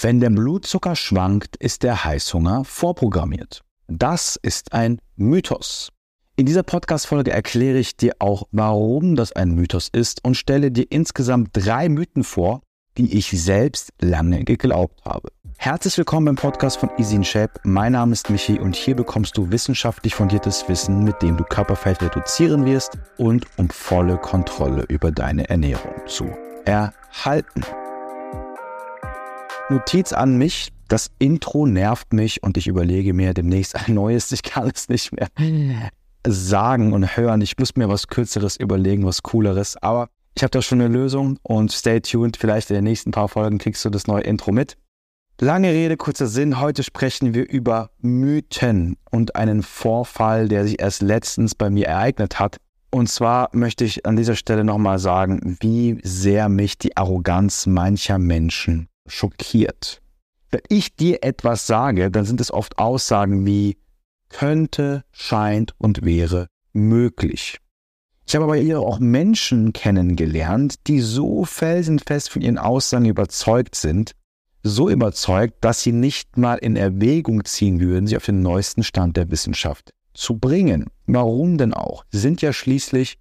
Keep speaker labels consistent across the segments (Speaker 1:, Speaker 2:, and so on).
Speaker 1: Wenn der Blutzucker schwankt, ist der Heißhunger vorprogrammiert. Das ist ein Mythos. In dieser Podcast-Folge erkläre ich dir auch, warum das ein Mythos ist und stelle dir insgesamt drei Mythen vor, die ich selbst lange geglaubt habe. Herzlich willkommen beim Podcast von Easy in Shape. Mein Name ist Michi und hier bekommst du wissenschaftlich fundiertes Wissen, mit dem du Körperfett reduzieren wirst und um volle Kontrolle über deine Ernährung zu erhalten. Notiz an mich, das Intro nervt mich und ich überlege mir demnächst ein neues. Ich kann es nicht mehr sagen und hören. Ich muss mir was Kürzeres überlegen, was Cooleres. Aber ich habe da schon eine Lösung und stay tuned. Vielleicht in den nächsten paar Folgen kriegst du das neue Intro mit. Lange Rede, kurzer Sinn. Heute sprechen wir über Mythen und einen Vorfall, der sich erst letztens bei mir ereignet hat. Und zwar möchte ich an dieser Stelle nochmal sagen, wie sehr mich die Arroganz mancher Menschen schockiert. Wenn ich dir etwas sage, dann sind es oft Aussagen wie könnte, scheint und wäre möglich. Ich habe aber hier auch Menschen kennengelernt, die so felsenfest von ihren Aussagen überzeugt sind, so überzeugt, dass sie nicht mal in Erwägung ziehen würden, sie auf den neuesten Stand der Wissenschaft zu bringen. Warum denn auch? Sie sind ja schließlich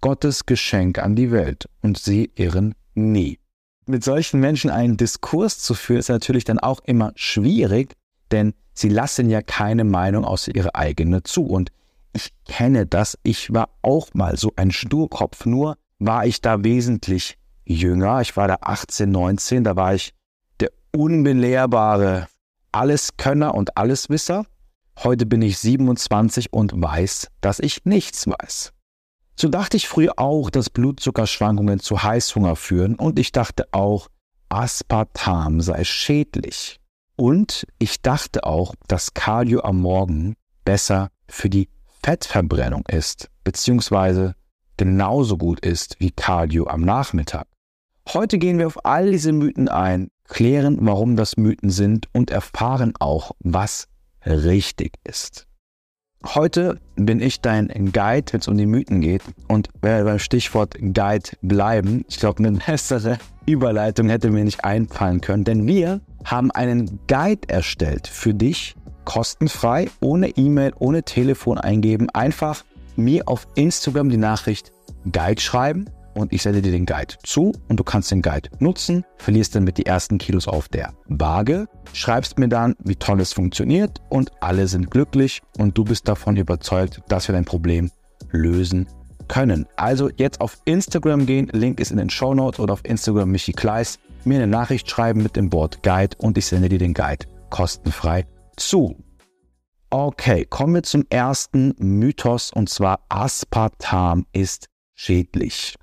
Speaker 1: Gottes Geschenk an die Welt und sie irren nie mit solchen Menschen einen Diskurs zu führen, ist natürlich dann auch immer schwierig, denn sie lassen ja keine Meinung außer ihre eigene zu. Und ich kenne das, ich war auch mal so ein Sturkopf, nur war ich da wesentlich jünger. Ich war da 18, 19, da war ich der unbelehrbare Alleskönner und Alleswisser. Heute bin ich 27 und weiß, dass ich nichts weiß. So dachte ich früher auch, dass Blutzuckerschwankungen zu Heißhunger führen und ich dachte auch, Aspartam sei schädlich. Und ich dachte auch, dass Cardio am Morgen besser für die Fettverbrennung ist, beziehungsweise genauso gut ist wie Cardio am Nachmittag. Heute gehen wir auf all diese Mythen ein, klären, warum das Mythen sind und erfahren auch, was richtig ist. Heute bin ich dein Guide, wenn es um die Mythen geht. Und beim Stichwort Guide bleiben, ich glaube, eine bessere Überleitung hätte mir nicht einfallen können, denn wir haben einen Guide erstellt für dich, kostenfrei, ohne E-Mail, ohne Telefon eingeben. Einfach mir auf Instagram die Nachricht Guide schreiben und ich sende dir den Guide zu und du kannst den Guide nutzen, verlierst dann mit die ersten Kilos auf der Waage, schreibst mir dann, wie toll es funktioniert und alle sind glücklich und du bist davon überzeugt, dass wir dein Problem lösen können. Also jetzt auf Instagram gehen, Link ist in den Show Notes oder auf Instagram Michi Kleis, mir eine Nachricht schreiben mit dem Wort Guide und ich sende dir den Guide kostenfrei zu. Okay, kommen wir zum ersten Mythos und zwar Aspartam ist schädlich.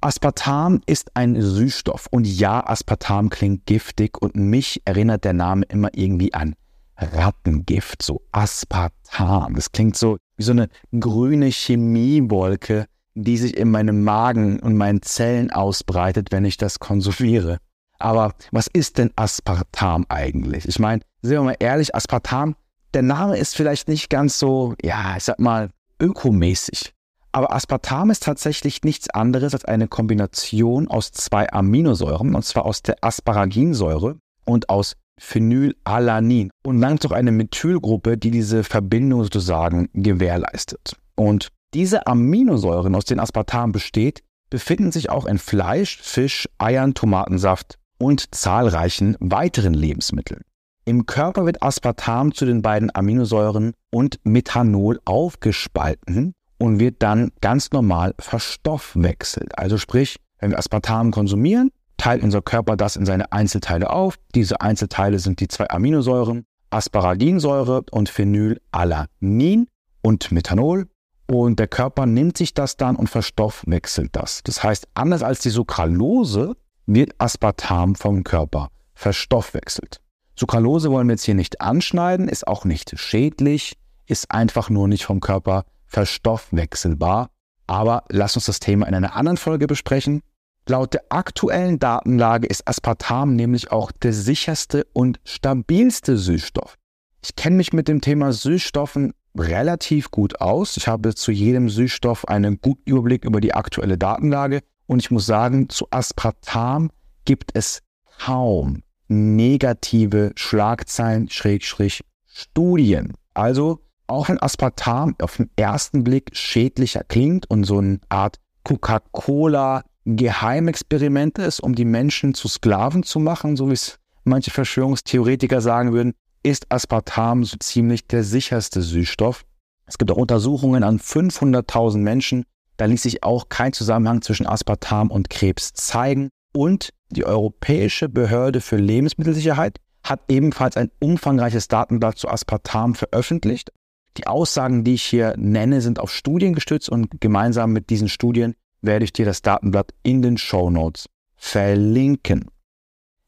Speaker 1: Aspartam ist ein Süßstoff und ja, Aspartam klingt giftig und mich erinnert der Name immer irgendwie an Rattengift, so Aspartam. Das klingt so wie so eine grüne Chemiewolke, die sich in meinem Magen und meinen Zellen ausbreitet, wenn ich das konsumiere. Aber was ist denn Aspartam eigentlich? Ich meine, sind wir mal ehrlich, Aspartam, der Name ist vielleicht nicht ganz so, ja, ich sag mal, ökomäßig. Aber Aspartam ist tatsächlich nichts anderes als eine Kombination aus zwei Aminosäuren, und zwar aus der Asparaginsäure und aus Phenylalanin und langt auch eine Methylgruppe, die diese Verbindung sozusagen gewährleistet. Und diese Aminosäuren, aus denen Aspartam besteht, befinden sich auch in Fleisch, Fisch, Eiern, Tomatensaft und zahlreichen weiteren Lebensmitteln. Im Körper wird Aspartam zu den beiden Aminosäuren und Methanol aufgespalten und wird dann ganz normal verstoffwechselt. Also sprich, wenn wir Aspartam konsumieren, teilt unser Körper das in seine Einzelteile auf. Diese Einzelteile sind die zwei Aminosäuren, Asparaginsäure und Phenylalanin und Methanol. Und der Körper nimmt sich das dann und verstoffwechselt das. Das heißt, anders als die Sucralose wird Aspartam vom Körper verstoffwechselt. Sucralose wollen wir jetzt hier nicht anschneiden, ist auch nicht schädlich, ist einfach nur nicht vom Körper verstoffwechselbar. Aber lass uns das Thema in einer anderen Folge besprechen. Laut der aktuellen Datenlage ist Aspartam nämlich auch der sicherste und stabilste Süßstoff. Ich kenne mich mit dem Thema Süßstoffen relativ gut aus. Ich habe zu jedem Süßstoff einen guten Überblick über die aktuelle Datenlage und ich muss sagen, zu Aspartam gibt es kaum, negative Schlagzeilen, Schrägstrich, Studien. Also auch wenn Aspartam auf den ersten Blick schädlicher klingt und so eine Art Coca-Cola Geheimexperiment ist, um die Menschen zu Sklaven zu machen, so wie es manche Verschwörungstheoretiker sagen würden, ist Aspartam so ziemlich der sicherste Süßstoff. Es gibt auch Untersuchungen an 500.000 Menschen. Da ließ sich auch kein Zusammenhang zwischen Aspartam und Krebs zeigen. Und die Europäische Behörde für Lebensmittelsicherheit hat ebenfalls ein umfangreiches Datenblatt zu Aspartam veröffentlicht. Die Aussagen, die ich hier nenne, sind auf Studien gestützt und gemeinsam mit diesen Studien werde ich dir das Datenblatt in den Show Notes verlinken.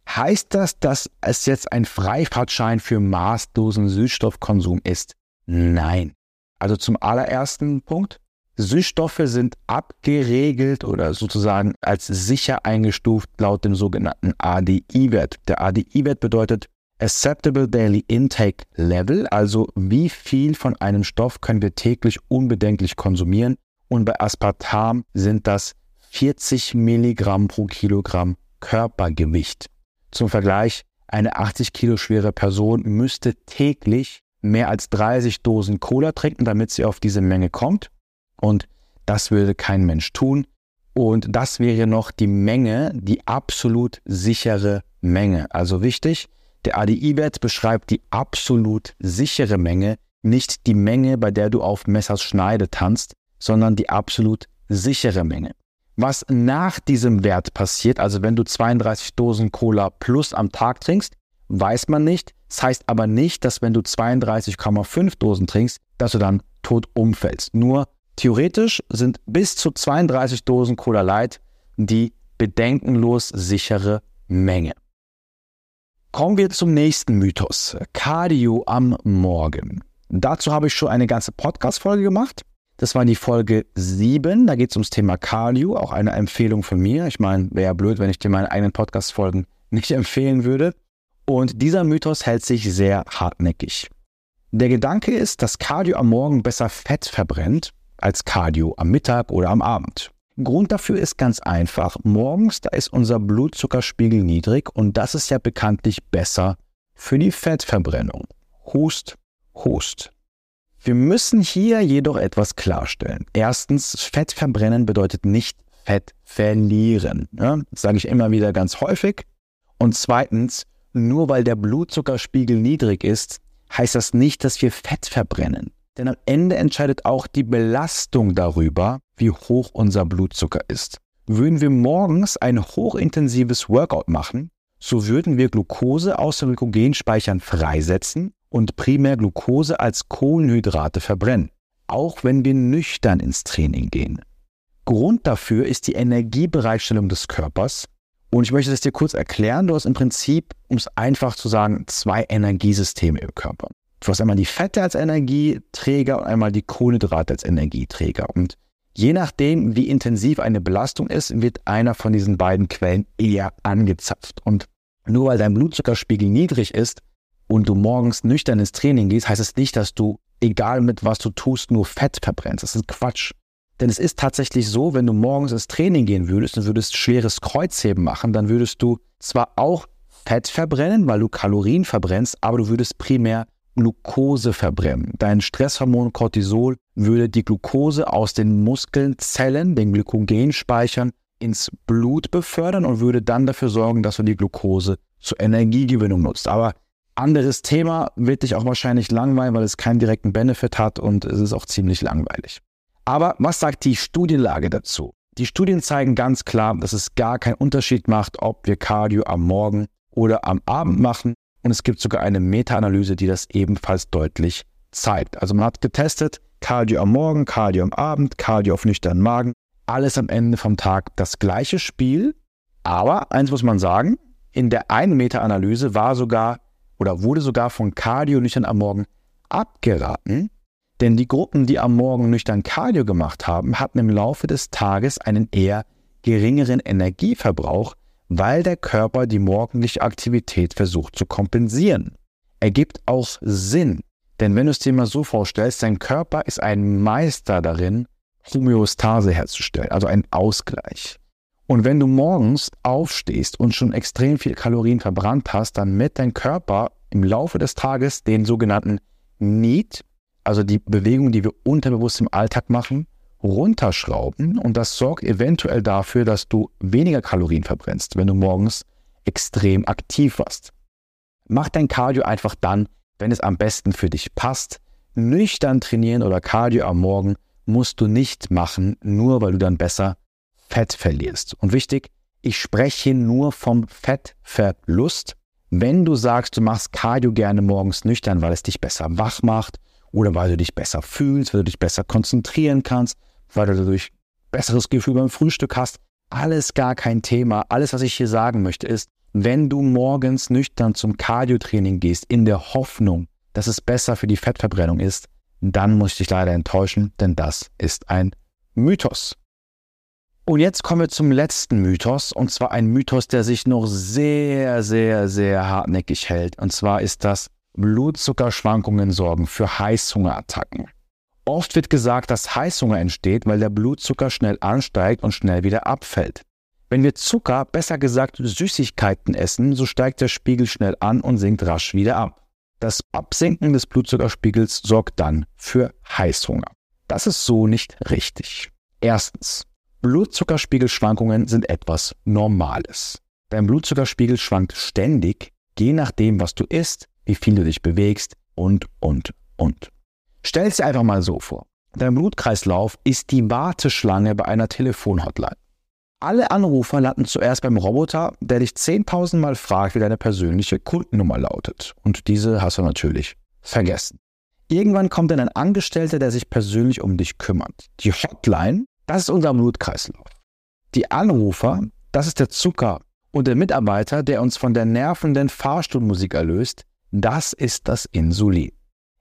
Speaker 1: Heißt das, dass es jetzt ein Freifahrtschein für maßlosen Süßstoffkonsum ist? Nein. Also zum allerersten Punkt. Süßstoffe sind abgeregelt oder sozusagen als sicher eingestuft laut dem sogenannten ADI-Wert. Der ADI-Wert bedeutet Acceptable Daily Intake Level, also wie viel von einem Stoff können wir täglich unbedenklich konsumieren. Und bei Aspartam sind das 40 Milligramm pro Kilogramm Körpergewicht. Zum Vergleich, eine 80 Kilo schwere Person müsste täglich mehr als 30 Dosen Cola trinken, damit sie auf diese Menge kommt. Und das würde kein Mensch tun. Und das wäre noch die Menge, die absolut sichere Menge. Also wichtig, der ADI-Wert beschreibt die absolut sichere Menge, nicht die Menge, bei der du auf Messers Schneide tanzt, sondern die absolut sichere Menge. Was nach diesem Wert passiert, also wenn du 32 Dosen Cola plus am Tag trinkst, weiß man nicht. Das heißt aber nicht, dass wenn du 32,5 Dosen trinkst, dass du dann tot umfällst. Nur theoretisch sind bis zu 32 Dosen Cola Light die bedenkenlos sichere Menge. Kommen wir zum nächsten Mythos. Cardio am Morgen. Dazu habe ich schon eine ganze Podcast-Folge gemacht. Das war die Folge 7. Da geht es ums Thema Cardio, auch eine Empfehlung von mir. Ich meine, wäre ja blöd, wenn ich dir meine eigenen Podcast-Folgen nicht empfehlen würde. Und dieser Mythos hält sich sehr hartnäckig. Der Gedanke ist, dass Cardio am Morgen besser Fett verbrennt als Cardio am Mittag oder am Abend. Grund dafür ist ganz einfach. Morgens, da ist unser Blutzuckerspiegel niedrig und das ist ja bekanntlich besser für die Fettverbrennung. Hust, Hust. Wir müssen hier jedoch etwas klarstellen. Erstens, Fett verbrennen bedeutet nicht Fett verlieren. Ja, das sage ich immer wieder ganz häufig. Und zweitens, nur weil der Blutzuckerspiegel niedrig ist, heißt das nicht, dass wir Fett verbrennen. Denn am Ende entscheidet auch die Belastung darüber, wie hoch unser Blutzucker ist. Würden wir morgens ein hochintensives Workout machen, so würden wir Glucose aus den Glykogenspeichern freisetzen und primär Glucose als Kohlenhydrate verbrennen, auch wenn wir nüchtern ins Training gehen. Grund dafür ist die Energiebereitstellung des Körpers. Und ich möchte das dir kurz erklären. Du hast im Prinzip, um es einfach zu sagen, zwei Energiesysteme im Körper. Du hast einmal die Fette als Energieträger und einmal die Kohlenhydrate als Energieträger. Und je nachdem, wie intensiv eine Belastung ist, wird einer von diesen beiden Quellen eher angezapft. Und nur weil dein Blutzuckerspiegel niedrig ist, und du morgens nüchtern ins Training gehst, heißt es nicht, dass du, egal mit was du tust, nur Fett verbrennst. Das ist Quatsch. Denn es ist tatsächlich so, wenn du morgens ins Training gehen würdest und würdest schweres Kreuzheben machen, dann würdest du zwar auch Fett verbrennen, weil du Kalorien verbrennst, aber du würdest primär Glucose verbrennen. Dein Stresshormon Cortisol würde die Glucose aus den Muskelzellen, den Glykogenspeichern, ins Blut befördern und würde dann dafür sorgen, dass du die Glucose zur Energiegewinnung nutzt. Aber anderes Thema wird dich auch wahrscheinlich langweilen, weil es keinen direkten Benefit hat und es ist auch ziemlich langweilig. Aber was sagt die Studienlage dazu? Die Studien zeigen ganz klar, dass es gar keinen Unterschied macht, ob wir Cardio am Morgen oder am Abend machen. Und es gibt sogar eine Meta-Analyse, die das ebenfalls deutlich zeigt. Also man hat getestet, Cardio am Morgen, Cardio am Abend, Cardio auf nüchternen Magen. Alles am Ende vom Tag das gleiche Spiel. Aber eins muss man sagen, in der einen Meta-Analyse war sogar oder wurde sogar von Cardio nüchtern am Morgen abgeraten, denn die Gruppen, die am Morgen nüchtern Cardio gemacht haben, hatten im Laufe des Tages einen eher geringeren Energieverbrauch, weil der Körper die morgendliche Aktivität versucht zu kompensieren. Ergibt auch Sinn, denn wenn du es dir mal so vorstellst, dein Körper ist ein Meister darin, Homöostase herzustellen, also einen Ausgleich. Und wenn du morgens aufstehst und schon extrem viel Kalorien verbrannt hast, dann mit dein Körper im Laufe des Tages den sogenannten Need, also die Bewegung, die wir unterbewusst im Alltag machen, runterschrauben und das sorgt eventuell dafür, dass du weniger Kalorien verbrennst, wenn du morgens extrem aktiv warst. Mach dein Cardio einfach dann, wenn es am besten für dich passt. Nüchtern trainieren oder Cardio am Morgen musst du nicht machen, nur weil du dann besser Fett verlierst. Und wichtig, ich spreche nur vom Fettverlust. Wenn du sagst, du machst Cardio gerne morgens nüchtern, weil es dich besser wach macht oder weil du dich besser fühlst, weil du dich besser konzentrieren kannst, weil du dadurch besseres Gefühl beim Frühstück hast, alles gar kein Thema. Alles, was ich hier sagen möchte, ist, wenn du morgens nüchtern zum Cardio-Training gehst, in der Hoffnung, dass es besser für die Fettverbrennung ist, dann muss ich dich leider enttäuschen, denn das ist ein Mythos. Und jetzt kommen wir zum letzten Mythos, und zwar ein Mythos, der sich noch sehr, sehr, sehr hartnäckig hält. Und zwar ist das, Blutzuckerschwankungen sorgen für Heißhungerattacken. Oft wird gesagt, dass Heißhunger entsteht, weil der Blutzucker schnell ansteigt und schnell wieder abfällt. Wenn wir Zucker, besser gesagt Süßigkeiten essen, so steigt der Spiegel schnell an und sinkt rasch wieder ab. Das Absinken des Blutzuckerspiegels sorgt dann für Heißhunger. Das ist so nicht richtig. Erstens, Blutzuckerspiegelschwankungen sind etwas Normales. Dein Blutzuckerspiegel schwankt ständig, je nachdem, was du isst, wie viel du dich bewegst und, und, und. Stell es dir einfach mal so vor. Dein Blutkreislauf ist die Warteschlange bei einer Telefonhotline. Alle Anrufer landen zuerst beim Roboter, der dich 10.000 Mal fragt, wie deine persönliche Kundennummer lautet. Und diese hast du natürlich vergessen. Irgendwann kommt dann ein Angestellter, der sich persönlich um dich kümmert. Die Hotline das ist unser Blutkreislauf. Die Anrufer, das ist der Zucker. Und der Mitarbeiter, der uns von der nervenden Fahrstuhlmusik erlöst, das ist das Insulin.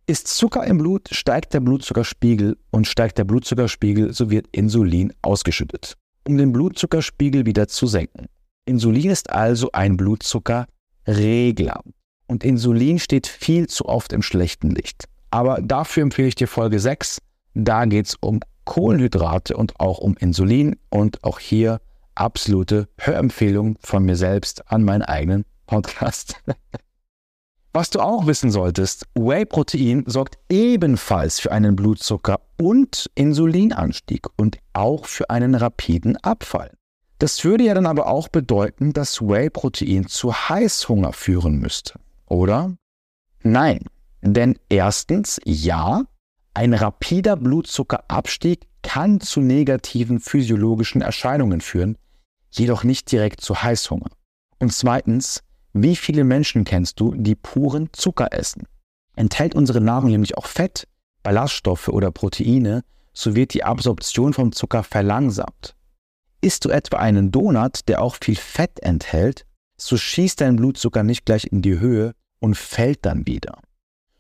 Speaker 1: Ist Zucker im Blut, steigt der Blutzuckerspiegel und steigt der Blutzuckerspiegel, so wird Insulin ausgeschüttet, um den Blutzuckerspiegel wieder zu senken. Insulin ist also ein Blutzuckerregler. Und Insulin steht viel zu oft im schlechten Licht. Aber dafür empfehle ich dir Folge 6. Da geht es um Kohlenhydrate und auch um Insulin und auch hier absolute Hörempfehlung von mir selbst an meinen eigenen Podcast. Was du auch wissen solltest, Whey-Protein sorgt ebenfalls für einen Blutzucker- und Insulinanstieg und auch für einen rapiden Abfall. Das würde ja dann aber auch bedeuten, dass Whey-Protein zu Heißhunger führen müsste, oder? Nein, denn erstens, ja, ein rapider Blutzuckerabstieg kann zu negativen physiologischen Erscheinungen führen, jedoch nicht direkt zu Heißhunger. Und zweitens, wie viele Menschen kennst du, die puren Zucker essen? Enthält unsere Nahrung nämlich auch Fett, Ballaststoffe oder Proteine, so wird die Absorption vom Zucker verlangsamt. Isst du etwa einen Donut, der auch viel Fett enthält, so schießt dein Blutzucker nicht gleich in die Höhe und fällt dann wieder.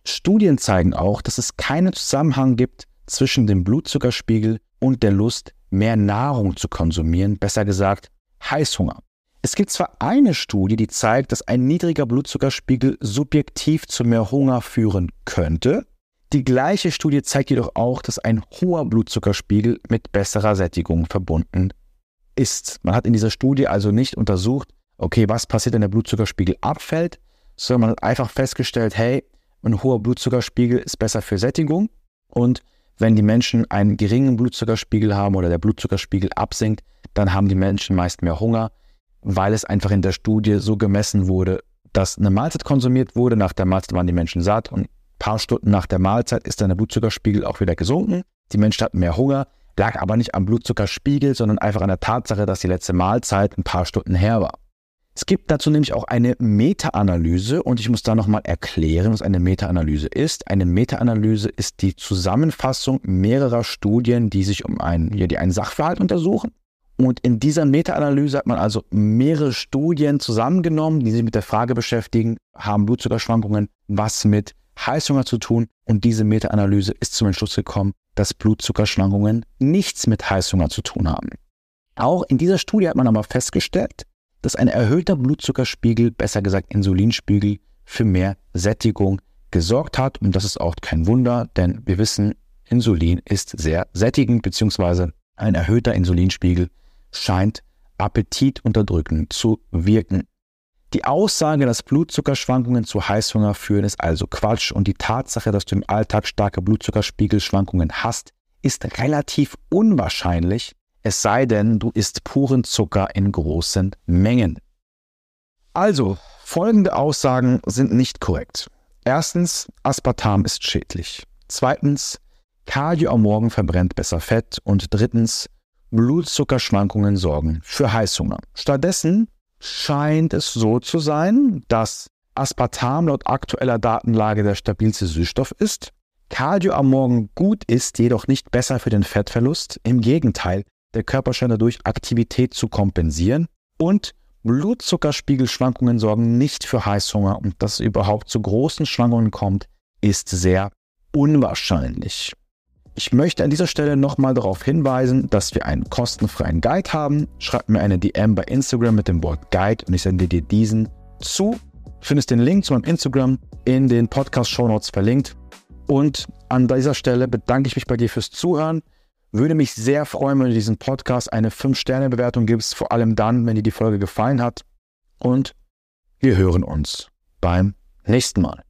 Speaker 1: Studien zeigen auch, dass es keinen Zusammenhang gibt zwischen dem Blutzuckerspiegel und der Lust, mehr Nahrung zu konsumieren, besser gesagt Heißhunger. Es gibt zwar eine Studie, die zeigt, dass ein niedriger Blutzuckerspiegel subjektiv zu mehr Hunger führen könnte. Die gleiche Studie zeigt jedoch auch, dass ein hoher Blutzuckerspiegel mit besserer Sättigung verbunden ist. Man hat in dieser Studie also nicht untersucht, okay, was passiert, wenn der Blutzuckerspiegel abfällt, sondern man hat einfach festgestellt, hey, ein hoher Blutzuckerspiegel ist besser für Sättigung. Und wenn die Menschen einen geringen Blutzuckerspiegel haben oder der Blutzuckerspiegel absinkt, dann haben die Menschen meist mehr Hunger, weil es einfach in der Studie so gemessen wurde, dass eine Mahlzeit konsumiert wurde. Nach der Mahlzeit waren die Menschen satt und ein paar Stunden nach der Mahlzeit ist dann der Blutzuckerspiegel auch wieder gesunken. Die Menschen hatten mehr Hunger, lag aber nicht am Blutzuckerspiegel, sondern einfach an der Tatsache, dass die letzte Mahlzeit ein paar Stunden her war. Es gibt dazu nämlich auch eine Meta-Analyse und ich muss da nochmal erklären, was eine Meta-Analyse ist. Eine Meta-Analyse ist die Zusammenfassung mehrerer Studien, die sich um einen, ja, die einen Sachverhalt untersuchen. Und in dieser Meta-Analyse hat man also mehrere Studien zusammengenommen, die sich mit der Frage beschäftigen, haben Blutzuckerschwankungen was mit Heißhunger zu tun? Und diese Meta-Analyse ist zum Entschluss gekommen, dass Blutzuckerschwankungen nichts mit Heißhunger zu tun haben. Auch in dieser Studie hat man aber festgestellt, dass ein erhöhter Blutzuckerspiegel, besser gesagt Insulinspiegel, für mehr Sättigung gesorgt hat. Und das ist auch kein Wunder, denn wir wissen, Insulin ist sehr sättigend, beziehungsweise ein erhöhter Insulinspiegel scheint appetitunterdrückend zu wirken. Die Aussage, dass Blutzuckerschwankungen zu Heißhunger führen, ist also Quatsch und die Tatsache, dass du im Alltag starke Blutzuckerspiegelschwankungen hast, ist relativ unwahrscheinlich, es sei denn, du isst puren Zucker in großen Mengen. Also, folgende Aussagen sind nicht korrekt. Erstens, Aspartam ist schädlich. Zweitens, Cardio am Morgen verbrennt besser Fett. Und drittens, Blutzuckerschwankungen sorgen für Heißhunger. Stattdessen scheint es so zu sein, dass Aspartam laut aktueller Datenlage der stabilste Süßstoff ist, Cardio am Morgen gut ist, jedoch nicht besser für den Fettverlust. Im Gegenteil, der Körper scheint dadurch Aktivität zu kompensieren und Blutzuckerspiegelschwankungen sorgen nicht für Heißhunger und dass es überhaupt zu großen Schwankungen kommt, ist sehr unwahrscheinlich. Ich möchte an dieser Stelle nochmal darauf hinweisen, dass wir einen kostenfreien Guide haben. Schreib mir eine DM bei Instagram mit dem Wort Guide und ich sende dir diesen zu. Du findest den Link zu meinem Instagram in den Podcast-Show Notes verlinkt. Und an dieser Stelle bedanke ich mich bei dir fürs Zuhören. Würde mich sehr freuen, wenn du diesen Podcast eine 5-Sterne-Bewertung gibst, vor allem dann, wenn dir die Folge gefallen hat. Und wir hören uns beim nächsten Mal.